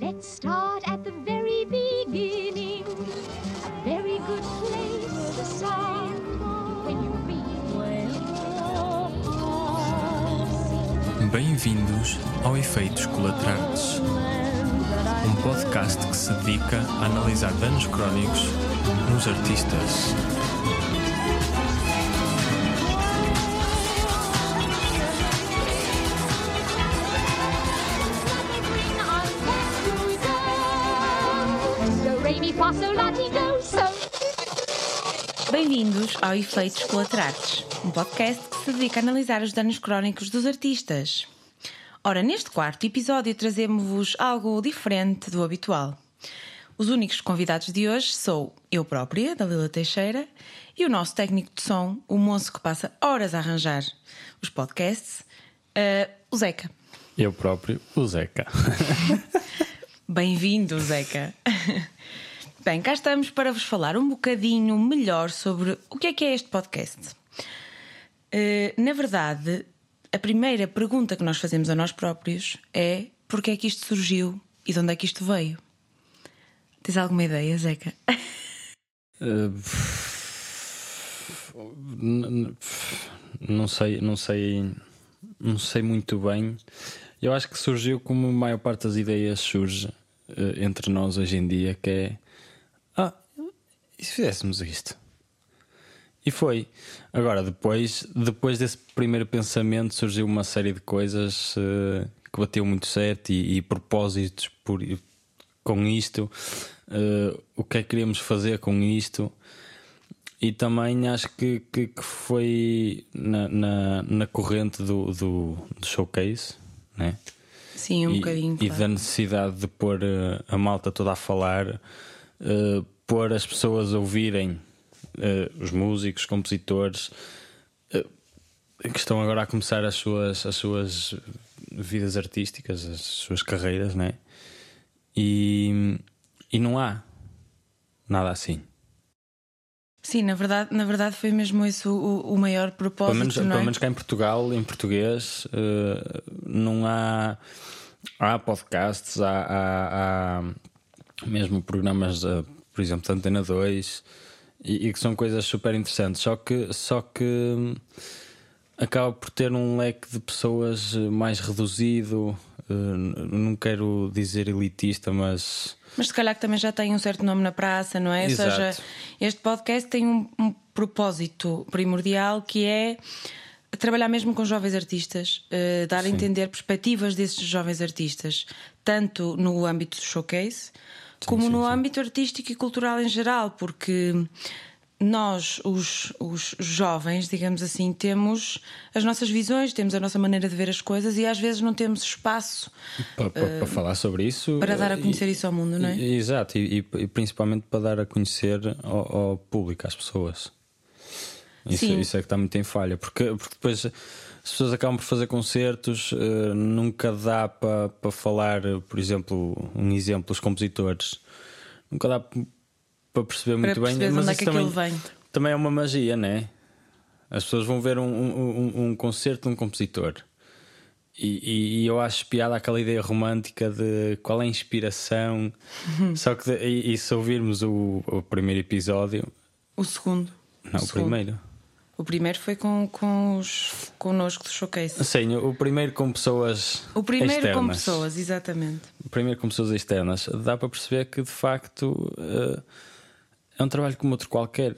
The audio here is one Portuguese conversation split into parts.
Let's start at the very beginning. A very good place to start. When you Bem-vindos ao Efeitos Colaterais, um podcast que se dedica a analisar danos crónicos nos artistas. Bem-vindos ao Efeitos Colaterais, um podcast que se dedica a analisar os danos crónicos dos artistas. Ora, neste quarto episódio trazemos-vos algo diferente do habitual. Os únicos convidados de hoje sou eu própria, Dalila Teixeira, e o nosso técnico de som, o moço que passa horas a arranjar os podcasts, eh, o Zeca. Eu próprio, o Zeca. Bem-vindo, Zeca. Bem, cá estamos para vos falar um bocadinho melhor sobre o que é que é este podcast. Eh, na verdade, a primeira pergunta que nós fazemos a nós próprios é porque é que isto surgiu e de onde é que isto veio? Tens alguma ideia, Zeca? N- não sei, não sei, não sei muito bem. Eu acho que surgiu como a maior parte das ideias surge eh, entre nós hoje em dia, que é e se fizéssemos isto? E foi. Agora, depois, depois desse primeiro pensamento, surgiu uma série de coisas eh, que bateu muito certo e, e propósitos por, com isto. eh, o que é que queríamos fazer com isto? E também acho que, que, que foi na, na, na corrente do, do, do showcase, né? Sim, um e, bocadinho. e claro. da necessidade de pôr eh, a malta toda a falar, eh, pôr as pessoas a ouvirem eh, os músicos, compositores eh, que estão agora a começar as suas, as suas vidas artísticas, as suas carreiras, né? E, e não há nada assim. Sim, na verdade, na verdade foi mesmo esse o, o maior propósito. Pelo menos, é? pelo menos cá em Portugal, em português, eh, não há. Há podcasts, há, há- há mesmo programas, por exemplo, da Antena 2, e, e que são coisas super interessantes. Só que, só que hum, acaba por ter um leque de pessoas eh, mais reduzido. eh, não quero dizer elitista, mas. Mas se calhar que também já tem um certo nome na praça, não é? Exato. Ou seja, este podcast tem um, um propósito primordial que é trabalhar mesmo com jovens artistas, eh, dar a entender perspectivas desses jovens artistas, tanto no âmbito do showcase, como sim, no sim. âmbito artístico e cultural em geral, porque nós, os, os jovens, digamos assim, temos as nossas visões, temos a nossa maneira de ver as coisas e às vezes não temos espaço Para, para- para falar sobre isso. Eh, para dar a eh, conhecer isso ao mundo, não é? E- Exato, e, e- e principalmente para dar a conhecer ao, ao público, às pessoas. Isso, isso é que está muito em falha, porque, porque depois as pessoas acabam por fazer concertos, eh, nunca dá para, para falar, por exemplo, um exemplo, os compositores, nunca dá para perceber muito bem, perceberes mas onde é também, aquilo vem. também é uma magia, né? As pessoas vão ver um, um, um- um concerto de um compositor. E, e- e eu acho piada aquela ideia romântica de qual é a inspiração. Só que de- e, e se ouvirmos o, o primeiro episódio, O segundo. não, o segundo. primeiro. O primeiro foi com, com os connosco do showcase. Sim, o primeiro com pessoas. O primeiro com externas. pessoas, exatamente. O primeiro com pessoas externas. Dá para perceber que de facto eh, é um trabalho como outro qualquer.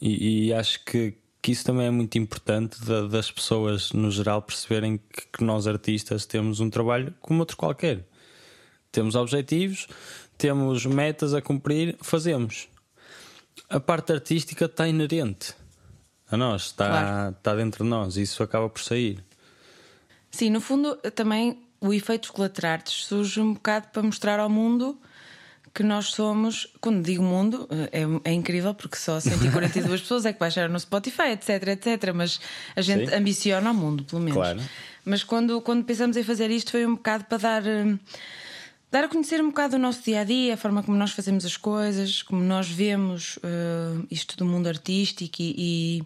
E, e acho que, que isso também é muito importante da- das pessoas no geral perceberem que, que nós artistas temos um trabalho como outro qualquer. Temos objetivos, temos metas a cumprir, fazemos. A parte artística está inerente a nós, está, Claro. está dentro de nós, isso acaba por sair. Sim, no fundo, também o efeito colaterais surge um bocado para mostrar ao mundo que nós somos, quando digo mundo, é, é incrível porque só 142 pessoas é que baixaram no Spotify, etc, etc. Mas a gente Sim. ambiciona ao mundo, pelo menos. Claro. Mas quando, quando pensamos em fazer isto, foi um bocado para dar. Dar a conhecer um bocado o nosso dia a dia, a forma como nós fazemos as coisas, como nós vemos uh, isto do mundo artístico e, e,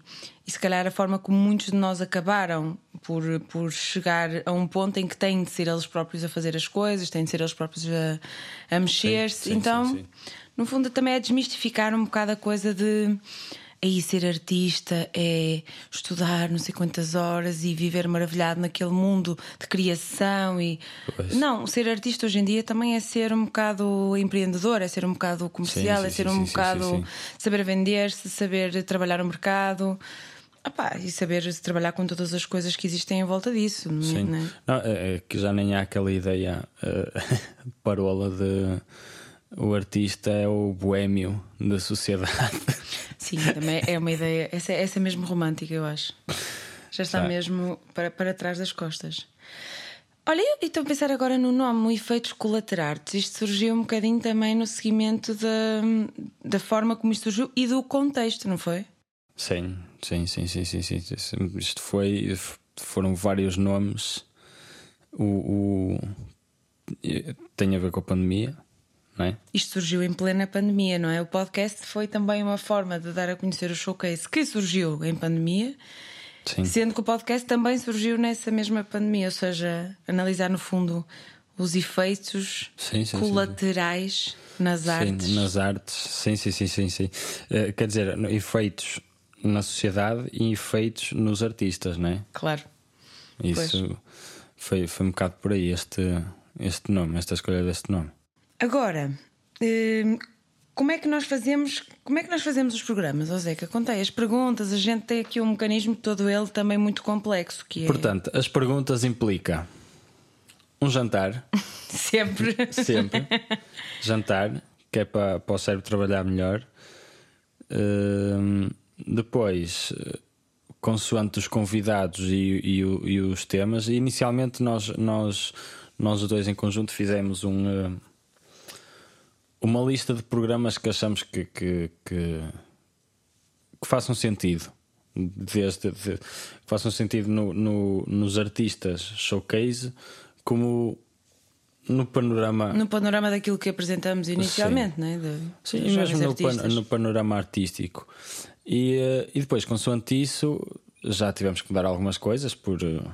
e, se calhar a forma como muitos de nós acabaram por, por chegar a um ponto em que têm de ser eles próprios a fazer as coisas, têm de ser eles próprios a, a mexer-se. Então, sim, sim, no fundo, também é desmistificar um bocado a coisa de aí ser artista é estudar não sei quantas horas e viver maravilhado naquele mundo de criação e pois. não, ser artista hoje em dia também é ser um bocado empreendedor, é ser um bocado comercial, sim, sim, é ser sim, um bocado saber vender-se, saber trabalhar no mercado. Epá, e saber trabalhar com todas as coisas que existem em volta disso. Sim. Não é? Não, é, é que já nem há aquela ideia uh, parola de o artista é o boêmio da sociedade. Sim, também é uma ideia. Essa, essa é mesmo romântica, eu acho. Já está tá. mesmo para, para trás das costas. Olha, e estou a pensar agora no nome, o efeitos colaterais. Isto surgiu um bocadinho também no seguimento da, da forma como isto surgiu e do contexto, não foi? Sim, sim, sim, sim, sim. sim. Isto foi. Foram vários nomes. O, o, tem a ver com a pandemia é? Isto surgiu em plena pandemia, não é? O podcast foi também uma forma de dar a conhecer o showcase que surgiu em pandemia, Sim. sendo que o podcast também surgiu nessa mesma pandemia, ou seja, analisar no fundo os efeitos sim, sim, colaterais sim, nas artes. nas artes, sim, sim, sim, sim. sim. Uh, quer dizer, efeitos na sociedade e efeitos nos artistas, não é? Claro. Isso foi, foi um bocado por aí este, este nome, esta escolha deste nome. Agora, hum, como é que nós fazemos, como é que nós fazemos os programas, Ó Zeca? Contei as perguntas, a gente tem aqui um mecanismo todo ele também muito complexo que é... Portanto, as perguntas implica um jantar. Sempre. Sempre. jantar, que é para, para o cérebro trabalhar melhor. Uh, depois, consoante os convidados e, e, e, os temas, inicialmente nós, nós, nós os dois em conjunto fizemos um. Uma lista de programas que achamos que, que, que, que façam sentido. Desde, de, que façam sentido no, no, nos artistas showcase, como no panorama. No panorama daquilo que apresentamos inicialmente, Sim, né? De, Sim mesmo no, pan, no, panorama artístico. E, eh, e depois, consoante isso, já tivemos que mudar algumas coisas por uh,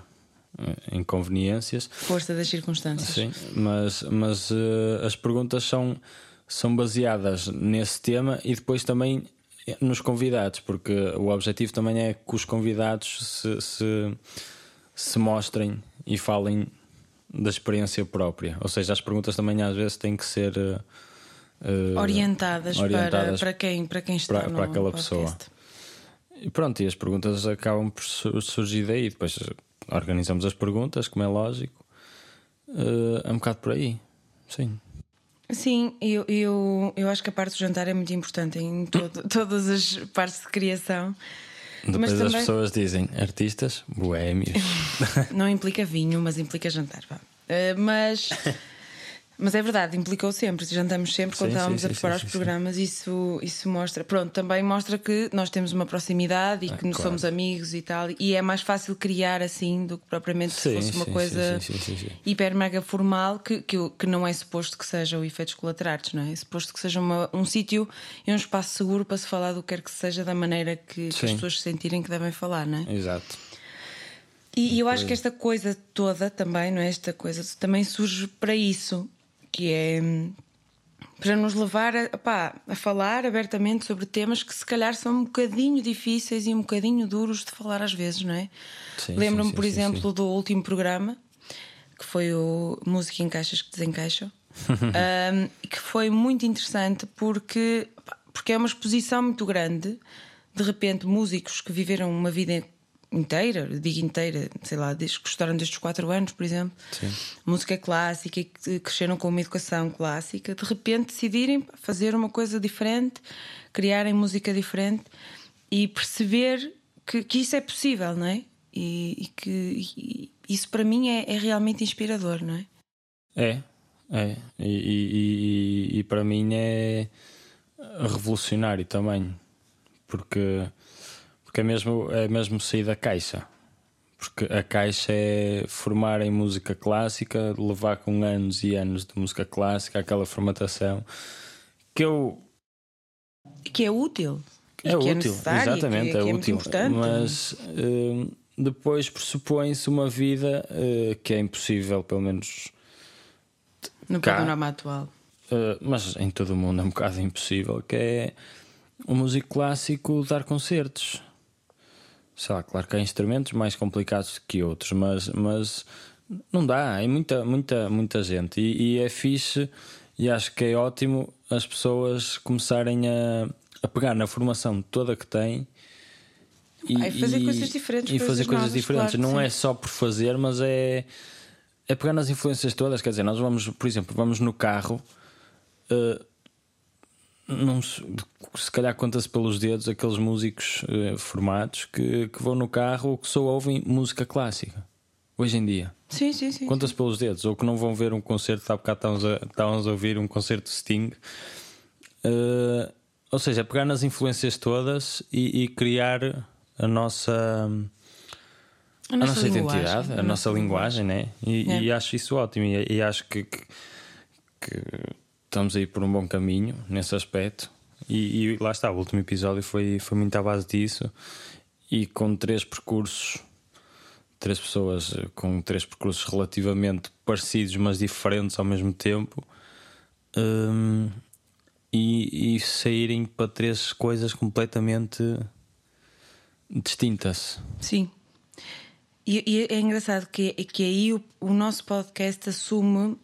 inconveniências. Força das circunstâncias. Sim, mas, mas uh, as perguntas são são baseadas nesse tema e depois também nos convidados, porque o objetivo também é que os convidados se, se, se mostrem e falem da experiência própria. Ou seja, as perguntas também às vezes têm que ser uh, orientadas, orientadas, para, para, quem, para quem está para, para aquela podcast. pessoa. E pronto, e as perguntas acabam por surgir daí. Depois organizamos as perguntas, como é lógico. Uh, é um bocado por aí. Sim. Sim, eu, eu, eu acho que a parte do jantar é muito importante em todo, todas as partes de criação. Depois mas também... as pessoas dizem artistas, boémios. Não implica vinho, mas implica jantar. Uh, mas Mas é verdade, implicou sempre. Jantamos sempre quando sim, estávamos sim, a preparar sim, os programas. Isso, isso mostra. Pronto, também mostra que nós temos uma proximidade e ah, que claro. somos amigos e tal. E é mais fácil criar assim do que propriamente se fosse uma coisa hiper mega formal que, que, que, não é suposto que seja o efeitos colaterais, não é? É suposto que seja uma, um sítio e um espaço seguro para se falar do que quer que seja da maneira que, que as pessoas se sentirem que devem falar, não é? Exato. E, e eu acho que esta coisa toda também, não é? Esta coisa também surge para isso que é para nos levar a, pá, a falar abertamente sobre temas que se calhar são um bocadinho difíceis e um bocadinho duros de falar às vezes, não é? Lembro-me, por sim, exemplo, sim. do último programa que foi o Música em Caixas que Desencaixam, um, que foi muito interessante porque, porque é uma exposição muito grande. De repente, músicos que viveram uma vida inteira, digo inteira, sei lá, desde que gostaram destes quatro anos, por exemplo, Sim. música clássica e que cresceram com uma educação clássica, de repente decidirem fazer uma coisa diferente, criarem música diferente e perceber que, que isso é possível, não é? E, e que e, isso para mim é, é, realmente inspirador, não é? É, é. E, e para mim é revolucionário também, porque porque é mesmo, é mesmo sair da caixa. Porque a caixa é formar em música clássica, levar com anos e anos de música clássica, aquela formatação que eu Que é útil. É é útil, necessário, exatamente, que, é, que é útil. importante. Mas eh, depois pressupõe-se uma vida eh, que é impossível, pelo menos. no cá. panorama atual. eh, mas em todo o mundo é um bocado impossível, que é o músico clássico dar concertos. Sei lá, claro que há instrumentos mais complicados que outros, mas, mas não dá, é muita, muita, muita gente. E, e é fixe e acho que é ótimo as pessoas começarem a, a pegar na formação toda que têm e, Ah, e fazer coisas diferentes, e coisas fazer coisas novas, diferentes. claro, não sim. é só por fazer, mas é, é pegar nas influências todas. Quer dizer, nós vamos, por exemplo, vamos no carro. eh, não se, se calhar conta-se pelos dedos aqueles músicos eh, formados que, que vão no carro ou que só ouvem música clássica hoje em dia. Sim, sim, sim. Conta-se pelos dedos, ou que não vão ver um concerto, há bocado estávamos a, estávamos a ouvir um concerto de Sting. Eh, ou seja, pegar nas influências todas e, e criar a nossa, A a nossa linguagem, identidade, a, nossa linguagem, né? E, É. e acho isso ótimo. E, e acho que, que, que estamos aí por um bom caminho nesse aspecto. E, e lá está, o último episódio foi, foi muito à base disso. E com três percursos, três pessoas eh, com três percursos relativamente parecidos, mas diferentes ao mesmo tempo. hum, e, e saírem para três coisas completamente distintas. Sim. E, e é engraçado que, que aí o, o nosso podcast assume.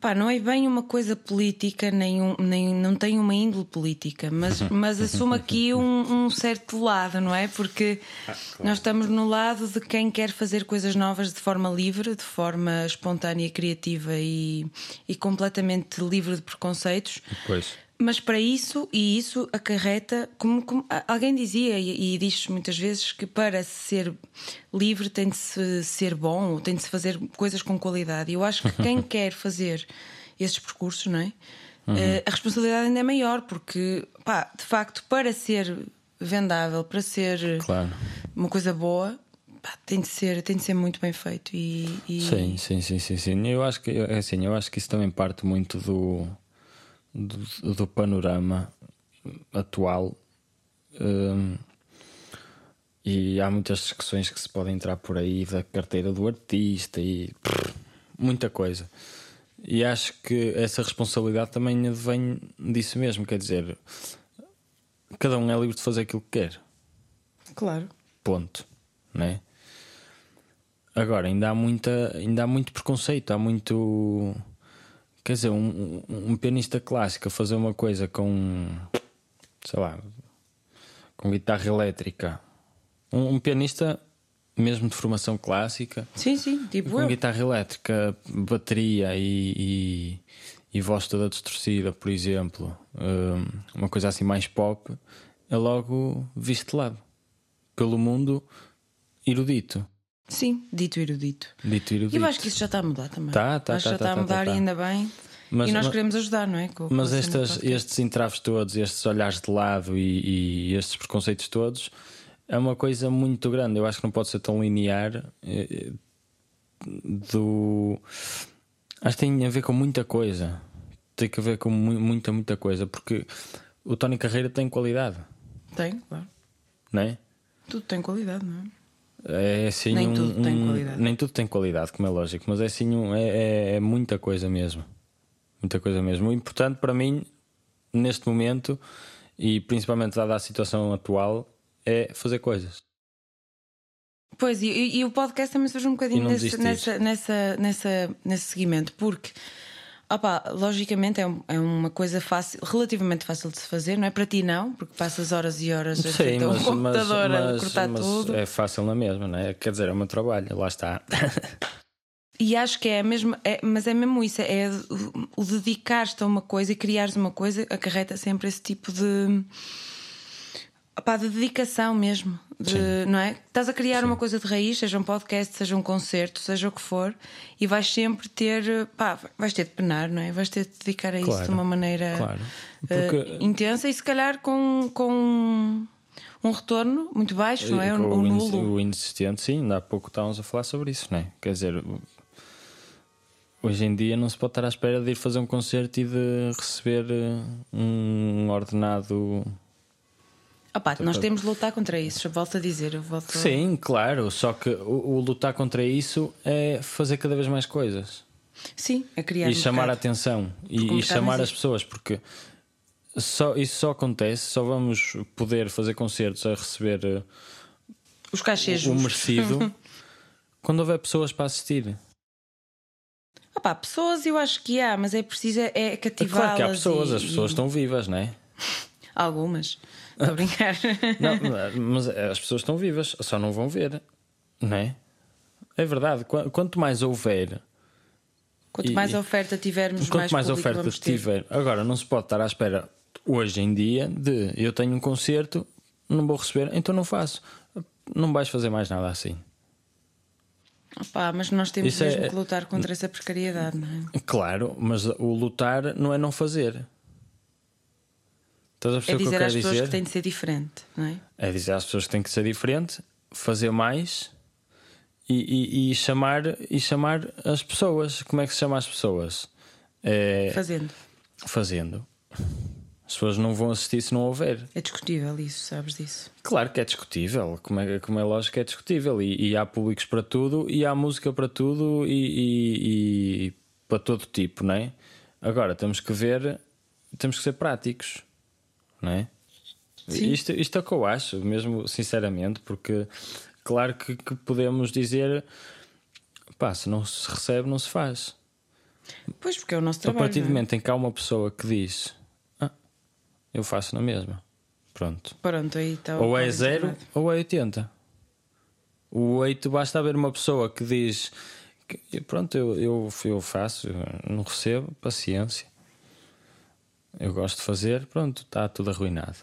Pá, não é bem uma coisa política, nem, um, nem não tem uma índole política, mas, mas assume aqui um, um certo lado, não é? Porque nós estamos no lado de quem quer fazer coisas novas de forma livre, de forma espontânea, criativa e, e completamente livre de preconceitos. Pois. Mas para isso, e isso acarreta, como, como alguém dizia, e, e diz muitas vezes, que para ser livre tem de se ser bom, tem de se fazer coisas com qualidade. E eu acho que quem quer fazer esses percursos, não é? Eh, a responsabilidade ainda é maior, porque, pá, de facto, para ser vendável, para ser Claro. uma coisa boa, pá, tem, de ser, tem de ser muito bem feito. E, e- Sim, sim, sim, sim, sim. Eu acho que é assim, eu acho que isso também parte muito do, do, do panorama atual. Hum, e há muitas discussões que se podem entrar por aí da carteira do artista e muita coisa. E acho que essa responsabilidade também vem disso mesmo, quer dizer, cada um é livre de fazer aquilo que quer. Claro. Ponto. Né? Agora, ainda há, muita, ainda há muito preconceito, há muito. Quer dizer, um, um, um pianista clássico a fazer uma coisa com. sei lá. com guitarra elétrica. Um, um pianista, mesmo de formação clássica, Sim, sim, tipo com eu. guitarra elétrica, bateria e, e, e voz toda distorcida, por exemplo, hum, uma coisa assim mais pop, é logo visto de lado pelo mundo erudito. Sim, dito erudito. Dito E erudito. eu acho que isso já está a mudar também. Tá, tá, acho que tá, já tá, está a mudar tá, e ainda bem. Mas- e nós mas- queremos ajudar, não é? Com- com Mas a cena estas, estes entraves todos, estes olhares de lado e, e estes preconceitos todos é uma coisa muito grande. Eu acho que não pode ser tão linear. eh, eh, Do acho que tem a ver com muita coisa. Tem que ver com mu- muita, muita coisa. Porque o Tony Carreira tem qualidade, Tem, claro. não é? Tudo tem qualidade, não é? É assim Nem um- tudo tem um- qualidade. Nem tudo tem qualidade, como é lógico, mas é assim um- é, é- é muita coisa mesmo. Muita coisa mesmo. O importante para mim, neste momento, e principalmente dada a situação atual, é fazer coisas. Pois, e, e- o podcast também surge um bocadinho nesse, nessa, nessa, nessa, nesse seguimento, porque, opá, logicamente é, um- é uma coisa fácil, relativamente fácil de se fazer, não é? Para ti, não, porque passas horas e horas a Sim, a um mas, mas, computador a mas- cortar mas tudo. é fácil na mesma, não é? Quer dizer, é o meu trabalho, lá está. E acho que é mesmo, é, mas é mesmo isso, é o, o dedicar-te a uma coisa e criares uma coisa acarreta sempre esse tipo de opá, de dedicação mesmo. De, não é? Estás a criar uma coisa de raiz, seja um podcast, seja um concerto, seja o que for, e vais sempre ter, pá, vais ter de penar, não é? Vais ter de dedicar a isso Claro, de uma maneira claro. eh, Porque- intensa e se calhar com, com um retorno muito baixo, não é? O, o, nulo. o inexistente, sim, ainda há pouco estávamos a falar sobre isso, não é? Quer dizer, hoje em dia não se pode estar à espera de ir fazer um concerto e de receber eh, um ordenado. Opá, nós temos de lutar contra isso, volto a dizer, eu volto a- Sim, claro, só que o, o lutar contra isso é fazer cada vez mais coisas Sim, a criar e um chamar a mercado. atenção e, o e chamar as pessoas, porque só, isso só acontece, só vamos poder fazer concertos a receber eh, Os cachês o justos. merecido quando houver pessoas para assistir. Opá, pessoas eu acho que há, mas é preciso é É cativá-las. claro que há pessoas, e- as pessoas e- estão vivas, não é? Algumas. Estou a brincar. Não, mas as pessoas estão vivas, só não vão ver, não é? É verdade, qu- quanto mais houver, Quanto E- mais oferta tivermos, quanto mais, público oferta tiver, agora não se pode estar à espera hoje em dia de eu tenho um concerto, não vou receber, então não faço. Não vais fazer mais nada assim. Opá, mas nós temos Isso é- mesmo que lutar contra essa precariedade, não é? Claro, mas o lutar não é não fazer. Estás a É que dizer quero às pessoas dizer? que tem de ser diferente, não é? É dizer às pessoas que tem que ser diferente, fazer mais e, e- e chamar, e chamar as pessoas. Como é que se chama as pessoas? É Fazendo. fazendo. As pessoas não vão assistir se não houver. É discutível isso, sabes disso. Claro que é discutível, como é, como é lógico que é discutível. E, e há públicos para tudo, e há música para tudo, e, e- e para todo tipo, não é? Agora temos que ver, temos que ser práticos, não é? Sim. Isto, isto é o que eu acho, mesmo sinceramente, porque claro que, que podemos dizer pá, se não se recebe, não se faz. Pois, porque é o nosso A trabalho. partir do é? momento em que há uma pessoa que diz ah, eu faço na mesma, pronto. Pronto, aí está. Ou é zero internet. ou é 80. O 8 basta haver uma pessoa que diz que, pronto, eu, eu, eu faço, eu não recebo, paciência. Eu gosto de fazer, pronto, está tudo arruinado.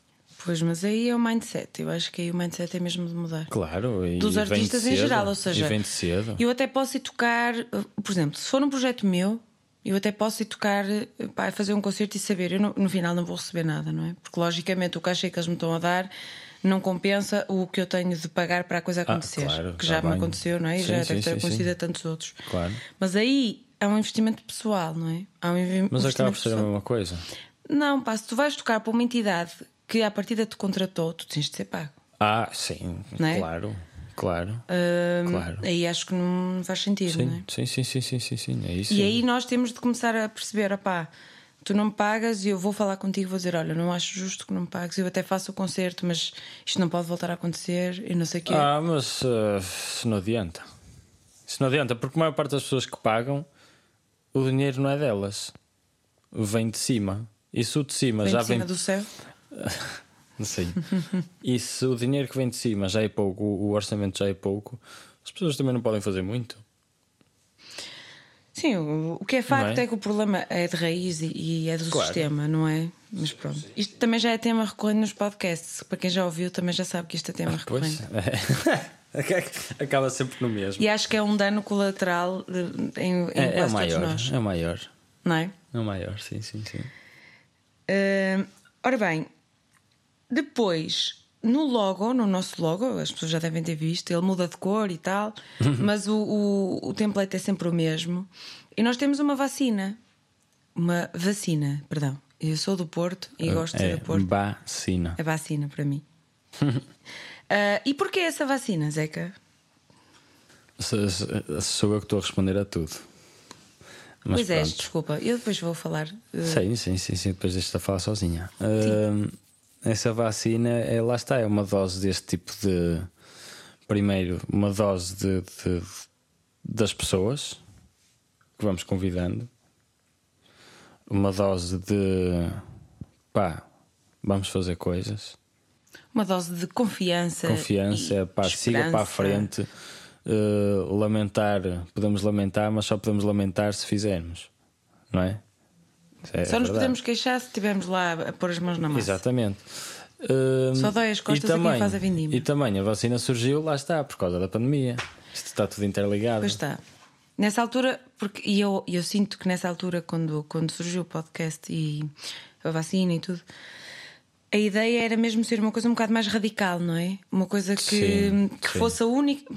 Pois, mas aí é o mindset. Eu acho que aí o mindset é mesmo de mudar. Claro, e Dos artistas de em cedo, geral, ou seja, e vem de cedo. Eu até posso ir tocar, por exemplo, se for um projeto meu, eu até posso ir tocar, pá, fazer um concerto e saber, eu no, no final não vou receber nada, não é? Porque logicamente o cachê que eles me estão a dar não compensa o que eu tenho de pagar para a coisa acontecer. Ah, claro, que tá já me bem. aconteceu, não é? E Sim, já deve ter acontecido a tantos outros. Claro. Mas aí é um investimento pessoal, não é? Há um Mas acaba por ser a pessoal. mesma coisa. Não, pá, se tu vais tocar para uma entidade que à partida te contratou, tu tens de ser pago. Ah, sim, é? claro, claro. Claro. Aí acho que não faz sentido, não é? Sim, sim, sim, sim, sim, sim, sim, é isso. E aí nós temos de começar a perceber, opá, tu não me pagas e eu vou falar contigo, vou dizer, olha, não acho justo que não me pagues, eu até faço o concerto, mas isto não pode voltar a acontecer e não sei o quê. Ah, mas uh, isso não adianta. Isso não adianta, porque a maior parte das pessoas que pagam, o dinheiro não é delas. Vem de cima. E se o de cima Vem já de cima vem. do céu. Sim. e se o dinheiro que vem de cima já é pouco, o orçamento já é pouco, as pessoas também não podem fazer muito. Sim, o, o que é facto é? é? que o problema é de raiz e, e é do Claro. sistema, não é? Mas pronto. Isto também já é tema recorrente nos podcasts. Para quem já ouviu, também já sabe que isto é tema Pois. recorrente. Acaba sempre no mesmo. E acho que é um dano colateral em, em É, é maior. todos nós. É o maior. Não é? É o maior, sim, sim, sim. Ah, ora bem, depois no logo, no nosso logo, as pessoas já devem ter visto, ele muda de cor e tal, mas o, o, o template é sempre o mesmo. E nós temos uma vacina. Uma vacina, perdão. Eu sou do Porto e gosto de é ser do Porto. vacina. É vacina para mim. Ah, e porquê essa vacina, Zeca? Sou eu que estou a responder a tudo. Mas pois é, pronto. desculpa, eu depois vou falar. ah, Sim, sim, sim, sim. Depois deixa-te a falar sozinha. Ahm, essa vacina, é, lá está, é uma dose deste tipo de. Primeiro, uma dose de, de- das pessoas que vamos convidando, uma dose de pá, vamos fazer coisas, uma dose de confiança. confiança, pá, siga para a esperança. frente. Uh, lamentar, podemos lamentar, mas só podemos lamentar se fizermos, não é? É Só nos verdade. podemos queixar se estivermos lá a pôr as mãos na massa. Exatamente. Hum, Só dói as costas e a quem também, faz a vindima. E também a vacina surgiu, lá está, por causa da pandemia. Isto está tudo interligado. Pois está. Nessa altura, porque e eu, eu sinto que nessa altura, quando, quando surgiu o podcast e a vacina e tudo, a ideia era mesmo ser uma coisa um bocado mais radical, não é? Uma coisa que, Sim, que sim. fosse a única.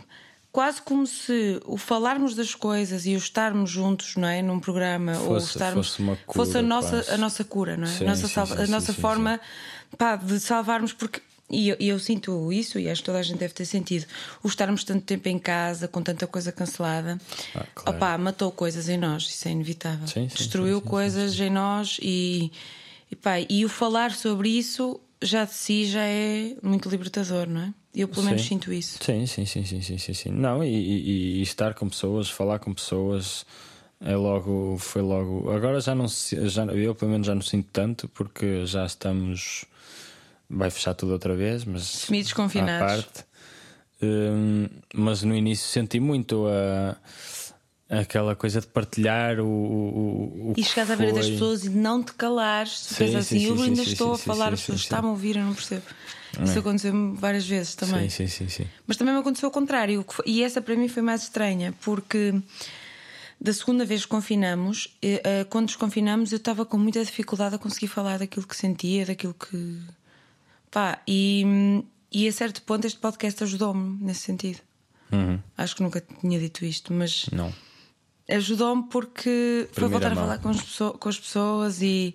Quase como se o falarmos das coisas e o estarmos juntos, não é? Num programa, ou Fosse- estarmos. fosse uma fosse a cura, nossa, quase. a nossa cura, não é? Sim, a nossa, sim, salva- sim, a nossa forma pá, de salvarmos, porque. E eu, eu sinto isso, e acho que toda a gente deve ter sentido. O estarmos tanto tempo em casa, com tanta coisa cancelada, Ah, claro. opá, matou coisas em nós, isso é inevitável. Destruiu coisas em nós e, e, pá, e o falar sobre isso já de si já é muito libertador, não é? Eu pelo menos Sim. sinto isso. Sim, sim, sim, sim, sim, sim, sim. Não, e, e- e estar com pessoas, falar com pessoas é logo, foi logo. Agora já não já eu pelo menos já não sinto tanto porque já estamos vai fechar tudo outra vez, mas Semi-desconfinados. Hum, mas no início senti muito a aquela coisa de partilhar o, o, o E chegares à beira das pessoas e não te calares, tu Sim, sim, assim, sim, eu ainda sim, estou a falar, as pessoas estão a ouvir, eu não percebo. Isso aconteceu-me várias vezes também. Sim, sim, sim. Mas também me aconteceu o contrário. E essa para mim foi mais estranha, porque da segunda vez que confinamos, eh, eh, quando desconfinamos, eu estava com muita dificuldade a conseguir falar daquilo que sentia, daquilo que. Pá, e, e a certo ponto este podcast ajudou-me nesse sentido. Uhum. Acho que nunca tinha dito isto, mas Não. Ajudou-me porque foi Primeira voltar a mão. falar com as, pessoas, com as pessoas e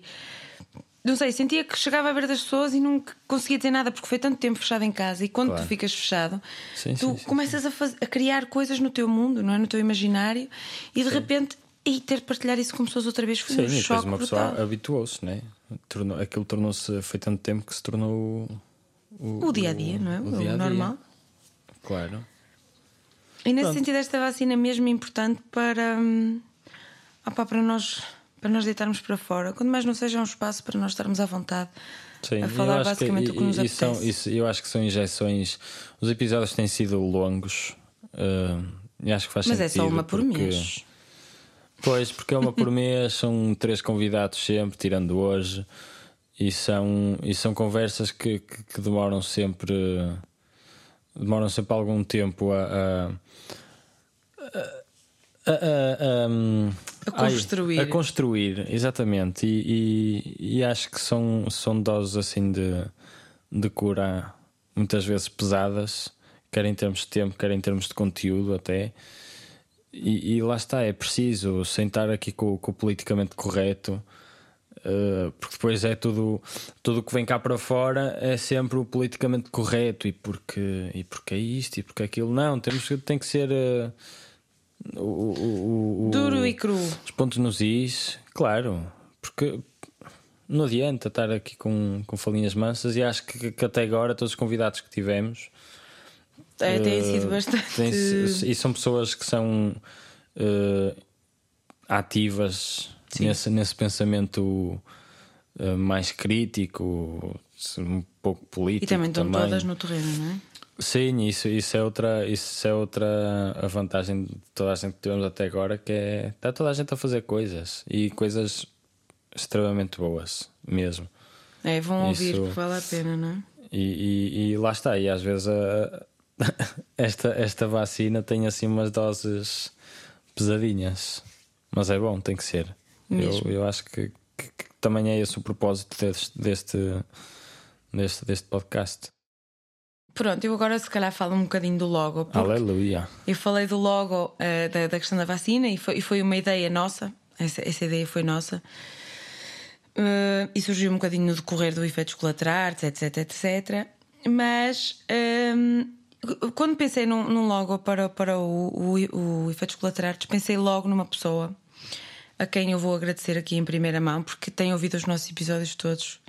não sei, sentia que chegava à beira das pessoas e não conseguia dizer nada porque foi tanto tempo fechado em casa e quando Claro. tu ficas fechado, Sim, tu sim, sim, começas A, faz- a criar coisas no teu mundo, não é? No teu imaginário e de repente e ter de partilhar isso com pessoas outra vez foi Sim, um e depois choque uma brutal. pessoa habituou-se, né? Tornou, aquilo tornou-se, foi tanto tempo que se tornou o, O dia a dia, não é? O, dia-a-dia. normal. Claro. E nesse Pronto. sentido, esta vacina é mesmo importante para, hum, opá, para, nós, para nós deitarmos para fora. Quando mais não seja um espaço para nós estarmos à vontade Sim, a falar basicamente o que nos e- são- isso- eu acho que são injeções. Os episódios têm sido longos. e acho que faz Mas é sentido. só uma por porque- mês. Pois, porque é uma por mês, são três convidados sempre, tirando hoje, e são, e são conversas que, que, que demoram sempre demoram sempre algum tempo a. a, a- a- um, A ai, construir. a construir, exatamente. E, e- e acho que são, são doses assim de, de cura muitas vezes pesadas, quer em termos de tempo, quer em termos de conteúdo até. E, e lá está, é preciso sentar aqui com, com o politicamente correto, porque depois é tudo tudo o que vem cá para fora é sempre o politicamente correto e porque, e porque é isto e porque é aquilo. Não, temos, que- tem que ser eh, o, o- o- Duro e cru. os pontos nos is, claro, porque não adianta estar aqui com, com falinhas mansas e acho que, que até agora todos os convidados que tivemos É, tem eh, sido bastante. têm- e são pessoas que são eh, ativas nesse, nesse pensamento eh, mais crítico, um pouco político. E também estão todas no terreno, não é? Sim, isso, isso, é outra, isso é outra a vantagem de toda a gente que tivemos até agora, que é está toda a gente a fazer coisas e coisas extremamente boas mesmo. É, vão ouvir Isso- porque vale a pena, não é? E, e- e lá está, e às vezes a- esta, esta vacina tem assim umas doses pesadinhas, mas é bom, tem que ser. Eu, Mesmo. eu acho que, que- que também é esse o propósito deste, deste, deste, deste podcast. Pronto, eu agora se calhar falo um bocadinho do logo. Aleluia! eu falei do logo eh, da, da questão da vacina e foi, e foi uma ideia nossa. Essa, essa ideia foi nossa. Eh, e surgiu um bocadinho no decorrer do efeitos colaterais, etc, etc. Mas ehm, quando pensei num, num logo para, para o, o, o efeitos colaterais, pensei logo numa pessoa a quem eu vou agradecer aqui em primeira mão, porque tem ouvido os nossos episódios todos.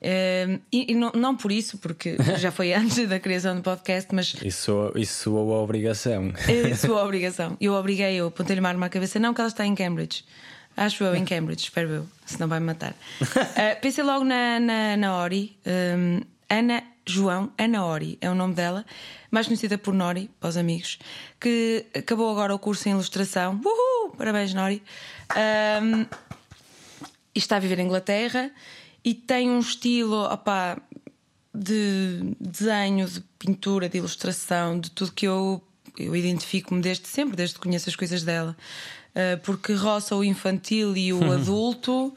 Ehm, e e não, não por isso, porque já foi antes da criação do podcast, mas Isso, isso a obrigação. é sua obrigação. Eu obriguei, eu apontei-lhe uma arma à cabeça, não, que ela está em Cambridge. Acho eu em Cambridge, espero eu, senão vai-me matar. Ah, pensei logo na, na, na Ori, hum, Ana João, Ana Ori é o nome dela, mais conhecida por Nori, para os amigos, que acabou agora o curso em ilustração. Uhul! Parabéns, Nori. Hum, e está a viver em Inglaterra e tem um estilo opá, de desenho, de pintura, de ilustração, de tudo que eu, eu identifico-me desde sempre, desde que conheço as coisas dela. Uh, porque roça o infantil e o adulto,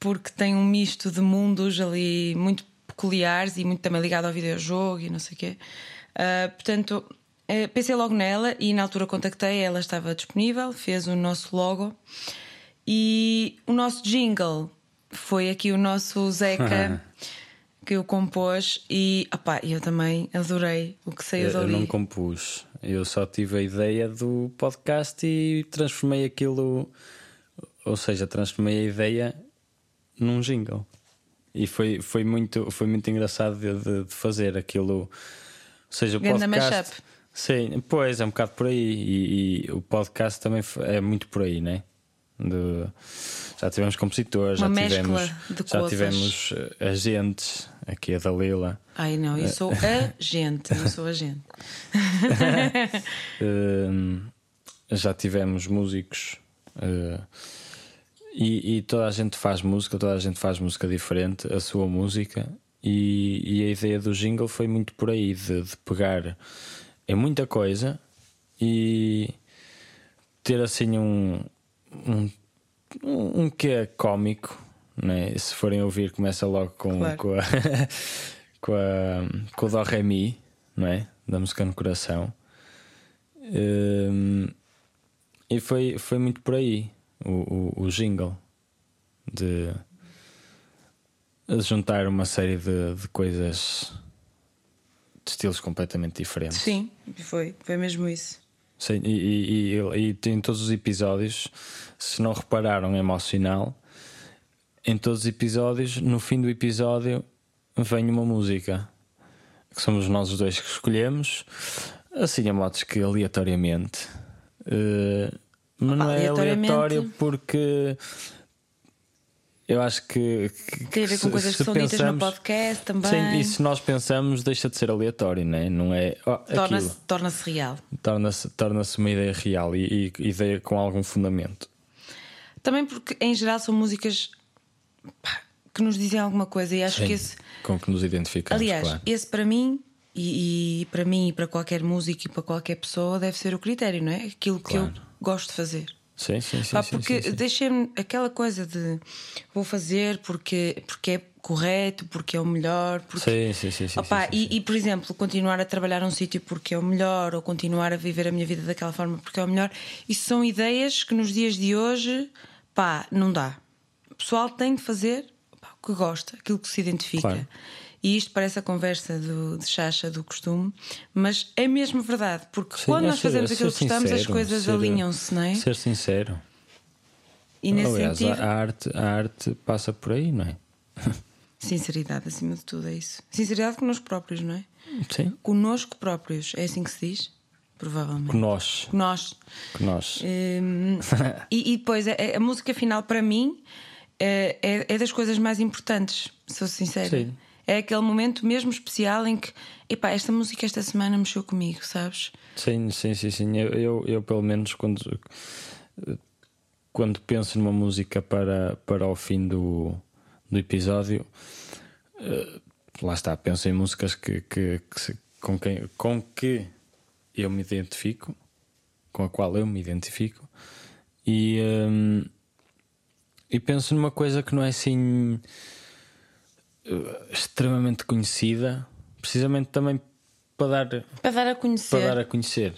porque tem um misto de mundos ali muito peculiares e muito também ligado ao videojogo e não sei o quê. Uh, portanto, uh, pensei logo nela e na altura contactei, ela estava disponível, fez o nosso logo e o nosso jingle foi aqui o nosso Zeca que o compôs e opá, eu também adorei o que saiu Eu, eu não compus. Eu só tive a ideia do podcast e transformei aquilo, ou seja, transformei a ideia num jingle. E foi, foi, muito, foi muito engraçado de, de- de fazer aquilo. Ou seja, o Ganda podcast. mashup. Sim, pois é um bocado por aí. E, e o podcast também é muito por aí, né? De- já tivemos compositores, Uma já tivemos, já coisas. tivemos eh, agentes, aqui a Dalila. Ai não, eu sou a gente, eu sou a gente. Hum, já tivemos músicos uh, e, e toda a gente faz música, toda a gente faz música diferente, a sua música, e, e a ideia do jingle foi muito por aí de, de pegar em muita coisa e ter assim um um, um, um que é cómico, né? se forem ouvir, começa logo com, Claro. com, a, com, a, com o Dó Ré Mi, não é? Da música no coração. Hum, e foi, foi muito por aí o, o, o jingle de, juntar uma série de, de coisas de estilos completamente diferentes. Sim, foi, foi mesmo isso. Sim, e, e, e, e em todos os episódios, se não repararam, é emocional. Em todos os episódios, no fim do episódio, vem uma música que somos nós os dois que escolhemos, assim a modos que aleatoriamente. Eh, mas não é aleatório porque eu acho que, que- Tem a ver com se- coisas que são ditas no pensamos- podcast também. Sim, e se nós pensamos, deixa de ser aleatório, não é? Não é oh, Torna-se torna-se real. torna-se torna uma ideia real e, e ideia com algum fundamento. Também porque, em geral, são músicas pá, que nos dizem alguma coisa e acho Sim, que esse. com que nos identificamos, Aliás, claro. esse para mim. E, e para mim e para qualquer músico e para qualquer pessoa deve ser o critério, não é? Aquilo que eu Claro. Gosto de fazer. Sim, sim, sim. Pá, porque deixei-me aquela coisa de vou fazer porque, porque é correto, porque é o melhor. Porque... Sim, sim, sim, sim, Opa, sim, sim, e, e, por exemplo, continuar a trabalhar num sítio porque é o melhor, ou continuar a viver a minha vida daquela forma porque é o melhor, isso são ideias que nos dias de hoje, pá, não dá. O pessoal tem de fazer pá, o que gosta, aquilo que se identifica. Claro. E isto parece a conversa do, de chacha do costume, mas é mesmo verdade, porque Sim, quando é nós ser- fazemos é aquilo que gostamos, as coisas alinham-se, não é? Ser sincero. E nesse Aliás, sentido, a, arte, a arte passa por aí, não é? sinceridade acima de tudo é isso. Sinceridade connosco próprios, não é? Sim. Connosco próprios, é assim que se diz? Provavelmente. Que nós. Nós. Hum, e, e depois, a, a música final, para mim, é, é, é das coisas mais importantes, sou sincera. Sim. É aquele momento mesmo especial em que, epá, esta música esta semana mexeu comigo, sabes? Sim, sim, sim, sim. Eu, eu, eu, pelo menos quando, quando penso numa música para, para o fim do, do episódio, eh, lá está, penso em músicas que, que, que com, quem, com que eu me identifico, com a qual eu me identifico, e, hum, e penso numa coisa que não é assim extremamente conhecida, precisamente também para dar, Para dar a conhecer. para dar a conhecer.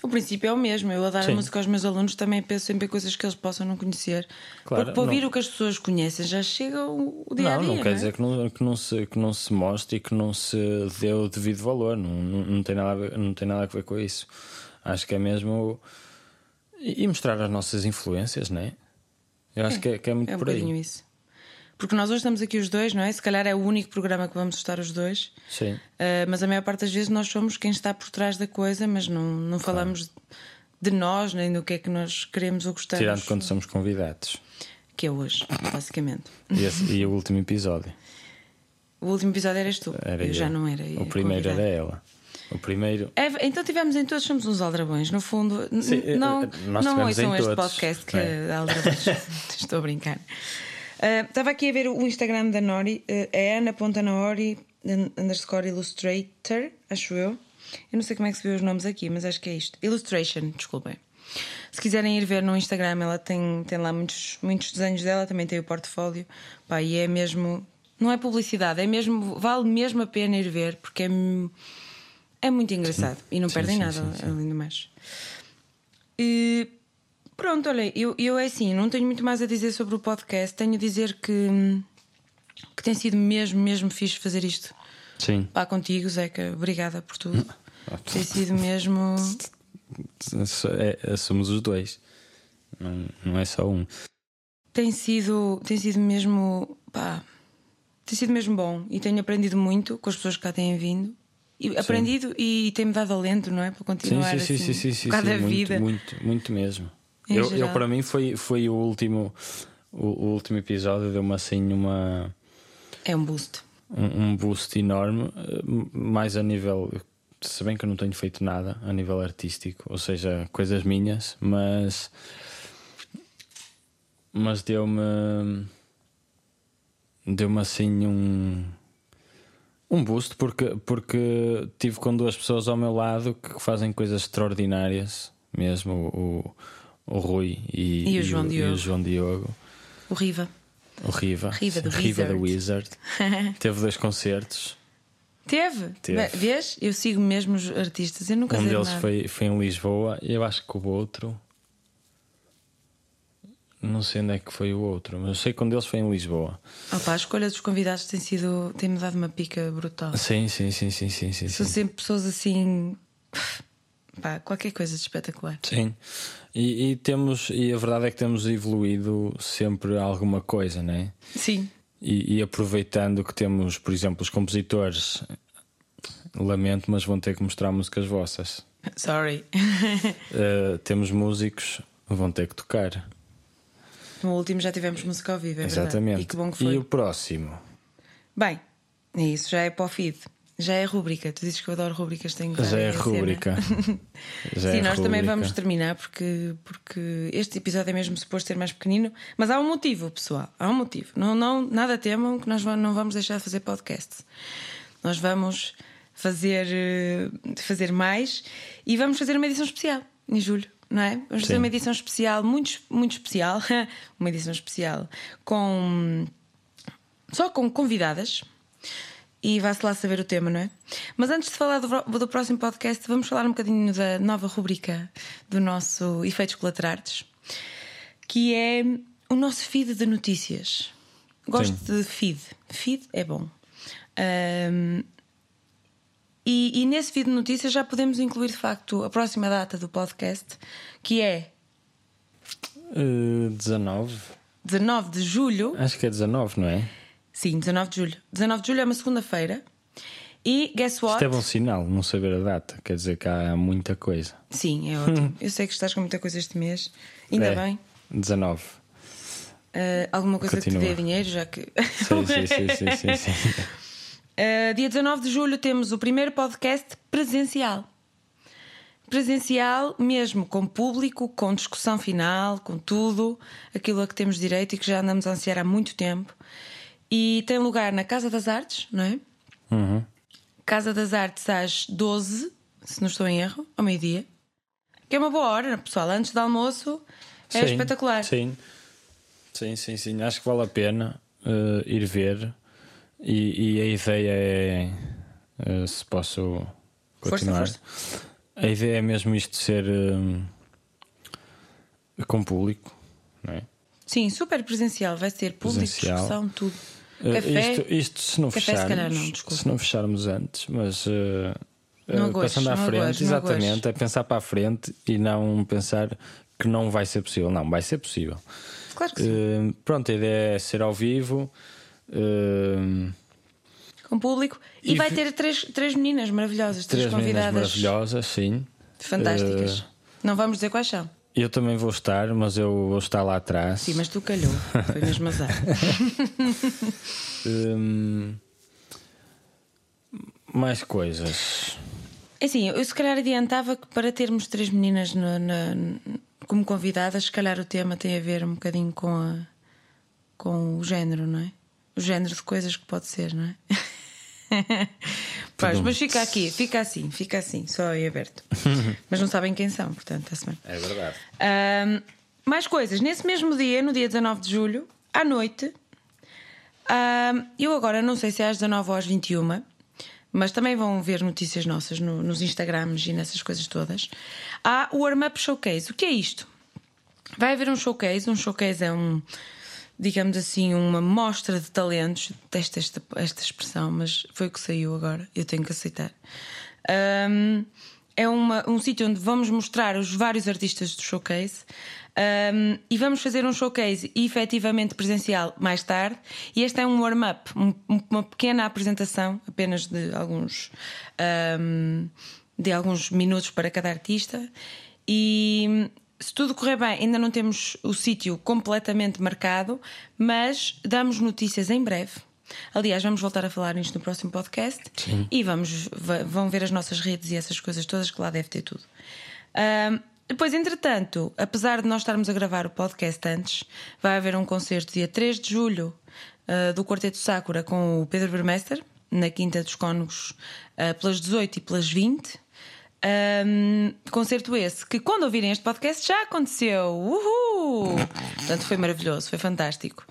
O princípio é o mesmo. Eu a dar Sim. a música aos meus alunos também penso sempre em coisas que eles possam não conhecer. Claro, Porque para ouvir não- o que as pessoas conhecem já chega o, o dia a Não, dia. não quer é? dizer que não, que, não se, que não se mostre e que não se dê o devido valor. Não, não, não tem nada a ver, não tem nada a ver com isso. Acho que é mesmo. E mostrar as nossas influências, não é? Eu acho que, é, que é muito É um por aí. isso. Porque nós hoje estamos aqui os dois, não é? Se calhar é o único programa que vamos estar os dois. Sim. Uh, mas a maior parte das vezes nós somos quem está por trás da coisa, mas não, não falamos de nós, nem do que é que nós queremos ou gostamos. Tirando quando somos convidados. Que é hoje, basicamente. E, esse- e o último episódio. O último episódio eras tu. Era eu, eu. já não era. O primeiro era ela. O primeiro. É, então tivemos em todos, somos uns aldrabões. No fundo, Sim, não, eh, nós não ouçam este podcast que é? é aldrabões. Estou a brincar. Ah, Estava aqui a ver o Instagram da Nori, eh, é ana.naori underscore illustrator, acho eu. Eu não sei como é que se vê os nomes aqui, mas acho que é isto. Illustration, desculpem. Se quiserem ir ver no Instagram, ela tem, tem lá muitos, muitos desenhos dela, também tem o portfólio. Pá, e é mesmo Não é publicidade, é mesmo, vale mesmo a pena ir ver, porque é, é muito engraçado e não Sim, perdem sim, nada, sim, sim. além do mais. E pronto, olha, eu, eu é assim, não tenho muito mais a dizer sobre o podcast, tenho a dizer que, que tem sido mesmo, mesmo fixe fazer isto. Sim. Pá, contigo, Zeca, obrigada por tudo. Tem sido mesmo. É, somos os dois. Não, não é só um. Tem sido, tem sido mesmo. Pá, tem sido mesmo bom e tenho aprendido muito com as pessoas que cá têm vindo. E aprendido e tem-me dado alento, não é? Para continuar sim, sim, assim, sim, sim, sim, sim, da muito, vida. muito, muito mesmo. Eu, eu, para mim foi, foi o último o, o último episódio deu-me assim uma É um boost. um, um boost enorme, eh, mais a nível se bem que eu não tenho feito nada a nível artístico, ou seja, coisas minhas, mas mas deu-me deu-me assim um um boost porque porque tive com duas pessoas ao meu lado que fazem coisas extraordinárias mesmo o, o Rui e, E o João e Diogo. o João Diogo O Riva. o Riva Riva do Riva da Wizard. Wizard teve dois concertos Teve? Teve. Vês? Eu sigo mesmo os artistas. Eu nunca Um deles nada. foi, foi em Lisboa e eu acho que o outro. Não sei onde é que foi o outro, mas eu sei que um deles foi em Lisboa. Opa, a escolha dos convidados tem sido. tem-me dado uma pica brutal. Sim, sim, sim, sim, sim, sim. São sempre pessoas assim. Pá, qualquer coisa de espetacular. Sim. E, e temos, e a verdade é que temos evoluído sempre alguma coisa, né? Sim. E, e aproveitando que temos, por exemplo, os compositores, lamento, mas vão ter que mostrar músicas vossas. Sorry. Uh, temos músicos, vão ter que tocar. No último já tivemos música ao vivo, é verdade. Exatamente. E que bom que foi. E o próximo? Bem, é isso, já é para o feed. Já é rúbrica. Tu dizes que eu adoro rúbricas, tenho que Já é aí a cena. rúbrica. Já Sim, é nós também rúbrica. vamos terminar porque, porque este episódio é mesmo suposto ser mais pequenino, mas há um motivo, pessoal. Há um motivo. Não, não, nada temam que nós não vamos deixar de fazer podcast. Nós vamos fazer, eh, fazer mais e vamos fazer uma edição especial em julho, não é? Vamos fazer Sim. uma edição especial, muito, muito especial, uma edição especial com só com convidadas. E vai-se lá saber o tema, não é? Mas antes de falar do, do próximo podcast, vamos falar um bocadinho da nova rubrica do nosso Efeitos Colaterais, que é o nosso feed de notícias. Gosto de feed. Feed é bom. Ahm, e, e nesse feed de notícias já podemos incluir de facto a próxima data do podcast, que é Uh, 19. 19 de julho. Acho que é 19, não é? Sim, 19 de julho. 19 de julho é uma segunda-feira. E guess what? Isto é bom sinal, não saber a data. Quer dizer que há muita coisa. Sim, é ótimo. Eu sei que estás com muita coisa este mês. Ainda É, bem. 19. Uh, alguma coisa que Continua. te dê dinheiro, já que. Sim, sim, sim, sim, sim, sim. Uh, dia 19 de julho temos o primeiro podcast presencial. Presencial, mesmo com público, com discussão final, com tudo, aquilo a que temos direito e que já andamos a ansiar há muito tempo. E tem lugar na Casa das Artes, não é? Uhum. Casa das Artes às 12, se não estou em erro, ao meio-dia. Que é uma boa hora, pessoal. Antes do almoço é Sim, espetacular. Sim. sim, sim, sim. Acho que vale a pena uh, ir ver. E, e a ideia é. uh, se posso Força, continuar. força. A ideia é mesmo isto ser um, com público, não é? Sim, super presencial. Vai ser público, Presencial. discussão, tudo. Uh, Café. Isto, isto se não Café, se fecharmos, calhar não, se não fecharmos antes, mas uh, Não uh, agosto, passando à não frente, agosto, não exatamente, é pensar para a frente e não pensar que não vai ser possível. Não, vai ser possível. Claro que sim. Uh, pronto, a ideia é ser ao vivo. Com público. E, e vai ter três, três meninas maravilhosas, três, três convidadas maravilhosas, sim. fantásticas. Não vamos dizer quais são. Eu também vou estar, mas eu vou estar lá atrás. Sim, mas tu calhou. Foi mesmo azar. Hum, mais coisas. É assim, eu se calhar adiantava que para termos três meninas no- na- como convidadas, se calhar o tema tem a ver um bocadinho com, a, com o género, não é? O género de coisas que pode ser, não é? Pois, mas fica aqui, fica assim, fica assim, só em aberto. mas não sabem quem são, portanto, está-se bem. É verdade. Ahm, mais coisas. Nesse mesmo dia, no dia 19 de julho, à noite, Ah, eu agora não sei se é às 19 ou às 21, mas também vão ver notícias nossas no- nos Instagrams e nessas coisas todas. Há o Warm Up Showcase. O que é isto? Vai haver um showcase. Um showcase é um, digamos assim, uma mostra de talentos. Detesto esta, esta expressão, mas foi o que saiu agora. Eu tenho que aceitar. Ahm, é uma- um sítio onde vamos mostrar os vários artistas do showcase. Ahm, e vamos fazer um showcase efetivamente presencial mais tarde. E este é um warm-up, um- uma pequena apresentação, apenas de alguns, ahm, de alguns minutos para cada artista. E se tudo correr bem, ainda não temos o sítio completamente marcado, mas damos notícias em breve. Aliás, vamos voltar a falar nisto no próximo podcast e vamos, va- vão ver as nossas redes e essas coisas todas que lá deve ter tudo. Ahm, depois, entretanto, apesar de nós estarmos a gravar o podcast antes, vai haver um concerto dia 3 de julho ah, do Quarteto Sakura com o Pedro Bermester, na Quinta dos Cónegos, ah, pelas 18 e pelas 20. Um, concerto esse que, quando ouvirem este podcast, já aconteceu. Uhul! Portanto, foi maravilhoso, foi fantástico.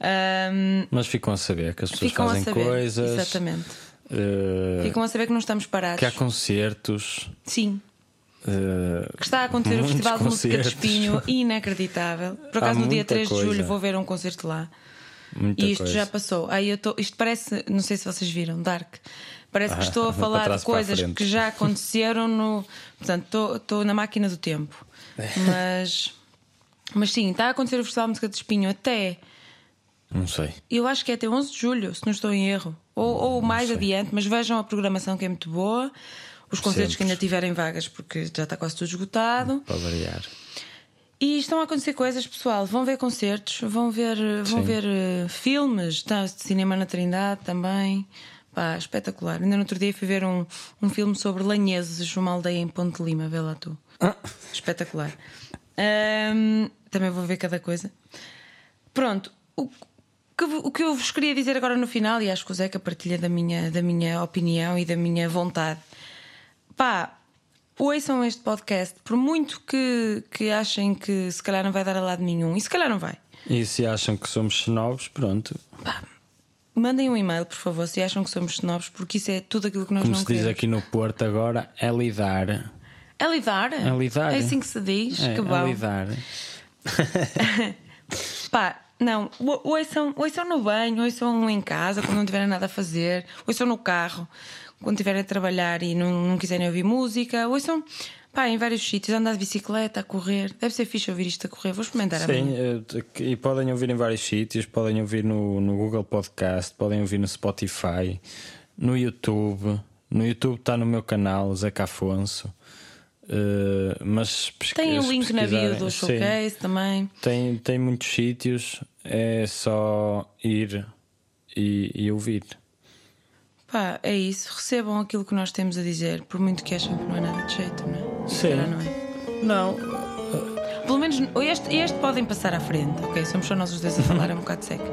Um, Mas ficam a saber que as pessoas fazem saber. coisas. Exatamente. eh, Ficam a saber que não estamos parados. que há concertos. Sim. eh, Que está a acontecer o Festival de Música de. Espinho, inacreditável. Por acaso, no dia muita 3 de coisa. julho vou ver um concerto lá. muita E isto coisa. já passou. Aí eu tô, isto parece, não sei se vocês viram, Dark. Parece que Ah, estou a falar de coisas que já aconteceram no. Portanto, estou- estou na máquina do tempo. Mas. Mas sim, está a acontecer o Festival de Música de Espinho até. Não sei. Eu acho que é até 11 de julho, se não estou em erro. Ou, ou mais adiante, mas vejam a programação que é muito boa. Os concertos que ainda tiverem vagas, porque já está quase tudo esgotado. Para variar. E estão a acontecer coisas, pessoal. Vão ver concertos, vão ver, vão Sim. ver eh, filmes, tá, de cinema na Trindade também. Pá, espetacular. Ainda no outro dia fui ver um, um filme sobre lanheses, uma aldeia em Ponte de Lima, vê lá tu. Espetacular. Ahm, também vou ver cada coisa. Pronto, o que, o que eu vos queria dizer agora no final, e acho que o Zeca partilha da minha, da minha opinião e da minha vontade. Pá, ouçam este podcast, por muito que, que achem que se calhar não vai dar a lado nenhum, e se calhar não vai. E se acham que somos xenobos, pronto. Mandem um e-mail, por favor, se acham que somos snobs, porque isso é tudo aquilo que nós Como não se diz queremos. aqui no Porto agora, é lidar. É lidar? É lidar. É assim que se diz? É, que é bom. lidar. Pá, não, ouçam, ouçam no banho, ouçam em casa quando não tiverem nada a fazer, ouçam no carro quando estiverem a trabalhar e não, não quiserem ouvir música, ouçam pá, em vários sítios, andar de bicicleta, a correr. Deve ser fixe ouvir isto a correr, vou experimentar Sim, eh, e podem ouvir em vários sítios, podem ouvir no, no Google Podcast, podem ouvir no Spotify, no YouTube. No YouTube está no meu canal, Zeca Afonso. Eh, mas Tem o link na bio do sim, showcase também. tem, tem muitos sítios, é só ir e, e ouvir. Pá, é isso, recebam aquilo que nós temos a dizer, por muito que achem que não é nada de jeito, não é? Sim. não é. Não, Pelo menos este, este podem passar à frente, ok? Somos só nós os dois a falar, é um bocado seco.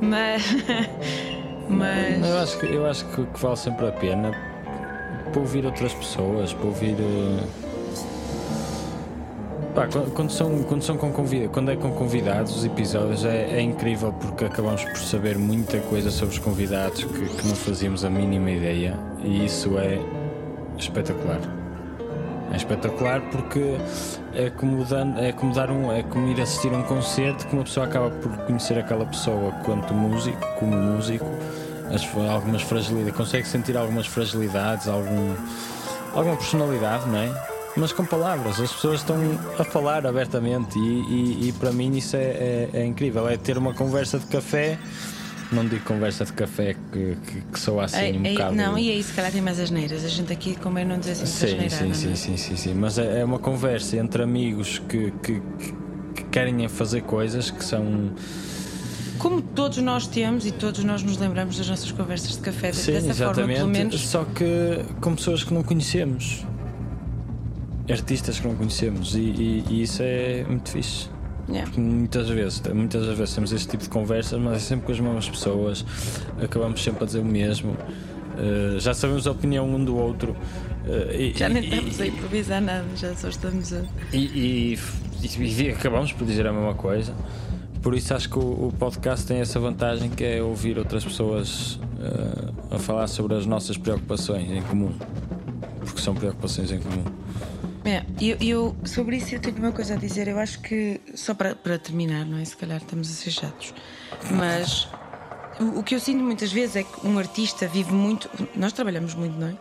Mas. Mas. eu acho que, eu acho que, que vale sempre a pena para ouvir outras pessoas, para ouvir. eh, Pá, quando, são, quando são com convidados, quando é com convidados, os episódios é, é incrível porque acabamos por saber muita coisa sobre os convidados que, que não fazíamos a mínima ideia e isso é espetacular. É espetacular porque é como, é como dar um, é como ir assistir a um concerto que uma pessoa acaba por conhecer aquela pessoa quanto músico, como músico, as, algumas fragilidades, consegue sentir algumas fragilidades, algum, alguma personalidade, não é? Mas com palavras, as pessoas estão a falar abertamente e, e- e para mim isso é, é- é incrível. É ter uma conversa de café, não digo conversa de café que, que, que soa assim É- um é- bocado. não, e aí se calhar tem mais asneiras. A gente aqui, como é, não diz assim Sim, asneirada, sim, sim, não é? sim, sim, sim. Mas é é uma conversa entre amigos que, que, que- que querem fazer coisas que são. Como todos nós temos e todos nós nos lembramos das nossas conversas de café Sim, dessa forma, exatamente. pelo menos. Só que com pessoas que não conhecemos. Artistas que não conhecemos. E, e- e isso é muito fixe. Yeah. Muitas vezes, muitas vezes temos este tipo de conversas, mas é sempre com as mesmas pessoas, acabamos sempre a dizer o mesmo, eh, já sabemos a opinião um do outro. eh, e- Já nem e- estamos a improvisar nada, já só estamos a. E, e- e- e acabamos por dizer a mesma coisa. por isso acho que o, o podcast tem essa vantagem que é ouvir outras pessoas uh, a falar sobre as nossas preocupações em comum. Porque são preocupações em comum. É, eu, eu, sobre isso eu tenho uma coisa a dizer. Eu acho que, só para, para terminar, não é? Se calhar estamos a ser chatos, mas o, o que eu sinto muitas vezes é que um artista vive muito. Nós trabalhamos muito, não é?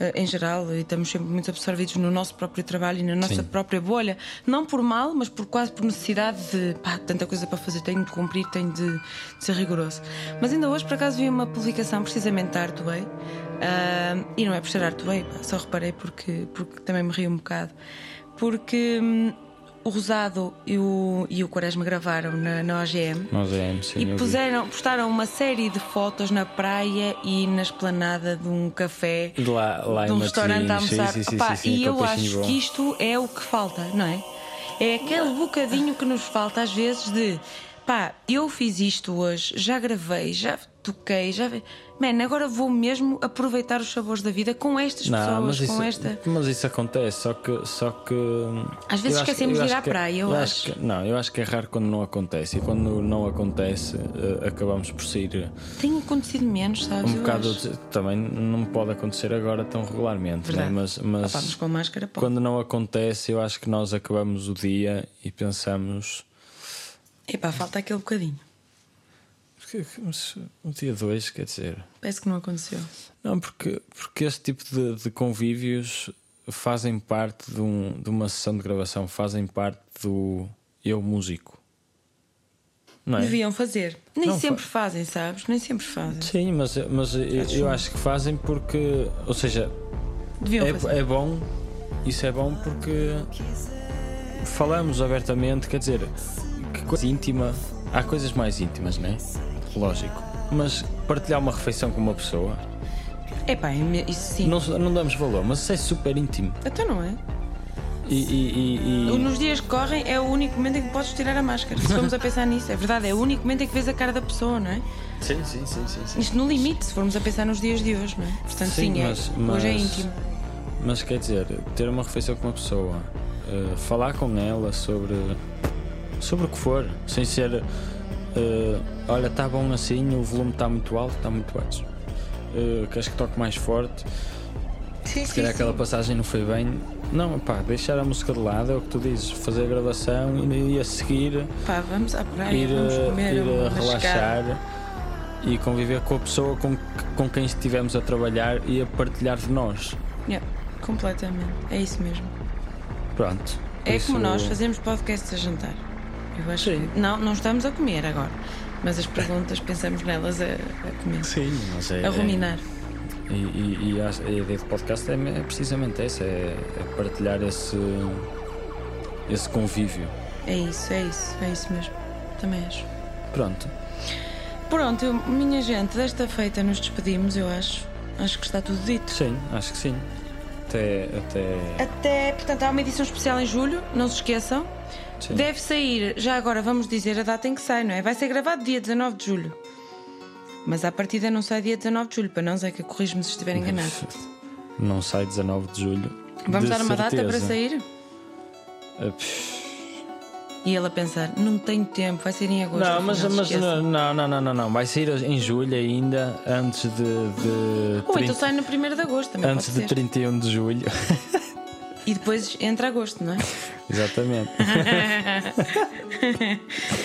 Eh, em geral, e estamos sempre muito absorvidos no nosso próprio trabalho e na nossa Sim. própria bolha, não por mal, mas por quase por necessidade de pá, tanta coisa para fazer, tenho de cumprir, tenho de, de ser rigoroso. Mas ainda hoje, por acaso, vi uma publicação precisamente da Artway, ah, e não é por ser Artway, pá, só reparei porque, porque também me ri um bocado, porque hum, o Rosado e o, e o Quaresma gravaram na, na OGM. É sim, E puseram, postaram uma série de fotos na praia e na esplanada de um café, De lá, lá de em um restaurante a almoçar. Sim, sim, sim, e eu acho bom. que isto é o que falta, não é? É aquele bocadinho que nos falta às vezes de pá, eu fiz isto hoje, já gravei, já toquei, já. vi- Man, agora vou mesmo aproveitar os sabores da vida com estas Não, pessoas, mas isso, com esta. mas isso acontece, só que. Só que Às vezes eu esquecemos eu de ir à que- praia, eu acho. que- não, eu acho que é raro quando não acontece. E quando não acontece, eh, acabamos por sair Tem acontecido menos, sabes? um Eu bocado. de- também não pode acontecer agora tão regularmente, né? Mas, mas com máscara, pode. quando não acontece, eu acho que nós acabamos o dia e pensamos. Epá, falta aquele bocadinho. "Porque- O dia 2, quer dizer. Parece que não aconteceu. Não, porque, porque esse tipo de, de convívios fazem parte de, um- de uma sessão de gravação, fazem parte do eu músico. Não é? Deviam fazer. Nem Não sempre fa- fazem, sabes? Nem sempre fazem. Sim, mas, mas eu, eu acho que fazem porque, ou seja, Deviam fazer. é, é bom, isso é bom porque falamos abertamente, quer dizer, que coisa íntima, há coisas mais íntimas, não é? Lógico. Mas partilhar uma refeição com uma pessoa, é me- isso sim. não, não damos valor, mas isso é super íntimo. Então não é? E, e- e- e- Nos dias que correm é o único momento em que podes tirar a máscara. Se formos a pensar nisso, é verdade, é o único momento em que vês a cara da pessoa, não é? Sim, sim, sim, sim, sim. Isto no limite, se formos a pensar nos dias de hoje, não é? Portanto, sim, é. mas, hoje é mas- íntimo. Mas quer dizer, ter uma refeição com uma pessoa, eh, falar com ela sobre, sobre o que for, sem ser eh, olha, está bom assim, o volume está muito alto, está muito baixo. Eh, queres que toque mais forte? Sim, Se calhar aquela passagem não foi bem. Não, pá, deixar a música de lado é o que tu dizes, fazer a gravação e, e a seguir Pá, vamos à praia, ir, vamos a- comer, ir a relaxar e conviver com a pessoa com, com quem estivemos a trabalhar e a partilhar de nós. Yeah, completamente. É isso mesmo. Pronto. É Isso- como nós fazemos podcasts a jantar. Eu acho Sim. que- não, não estamos a comer agora. Mas as perguntas pensamos nelas a, a comer. Sim, mas é. A ruminar. E, e, e a, a ideia do podcast é, é precisamente essa: é, é partilhar esse, esse convívio. É isso, é isso, é isso mesmo. Também acho. Pronto. Pronto, eu- minha gente, desta feita nos despedimos, eu acho. Acho que está tudo dito. Sim, acho que sim. Até. até Até, portanto, há uma edição especial em julho, não se esqueçam. Sim. Deve sair, já agora vamos dizer a data em que sai, não é? Vai ser gravado dia 19 de julho. Mas à partida não sai dia 19 de julho, para não, Zeca, corrijo-me se estiver enganado. Não sai 19 de julho. Vamos De dar uma data para certeza. sair? Pff, E ele a pensar, não tenho tempo, vai ser em agosto. Não, mas, mas não, não, não, não, não. Vai sair em julho ainda, antes de. de Ou 30 então sai no 1 de agosto, também antes de ser. 31 de julho. E depois entra agosto, não é? Exatamente.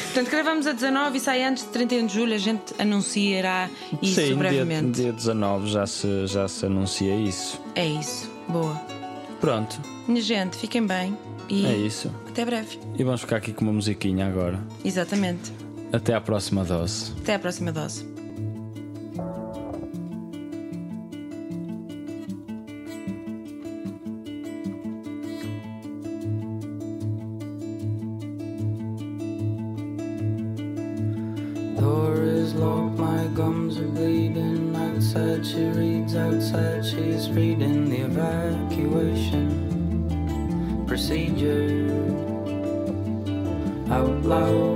Portanto, gravamos a 19 e sai antes de 31 de julho, a gente anunciará isso Sim, dia, brevemente. dia 19 já se, já se anuncia isso. É isso, boa. Pronto, Minha gente, fiquem bem e é isso. até breve. E vamos ficar aqui com uma musiquinha agora. Exatamente. Até à próxima dose. Até à próxima dose. love.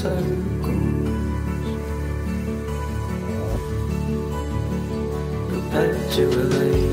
Circles. Perpetually.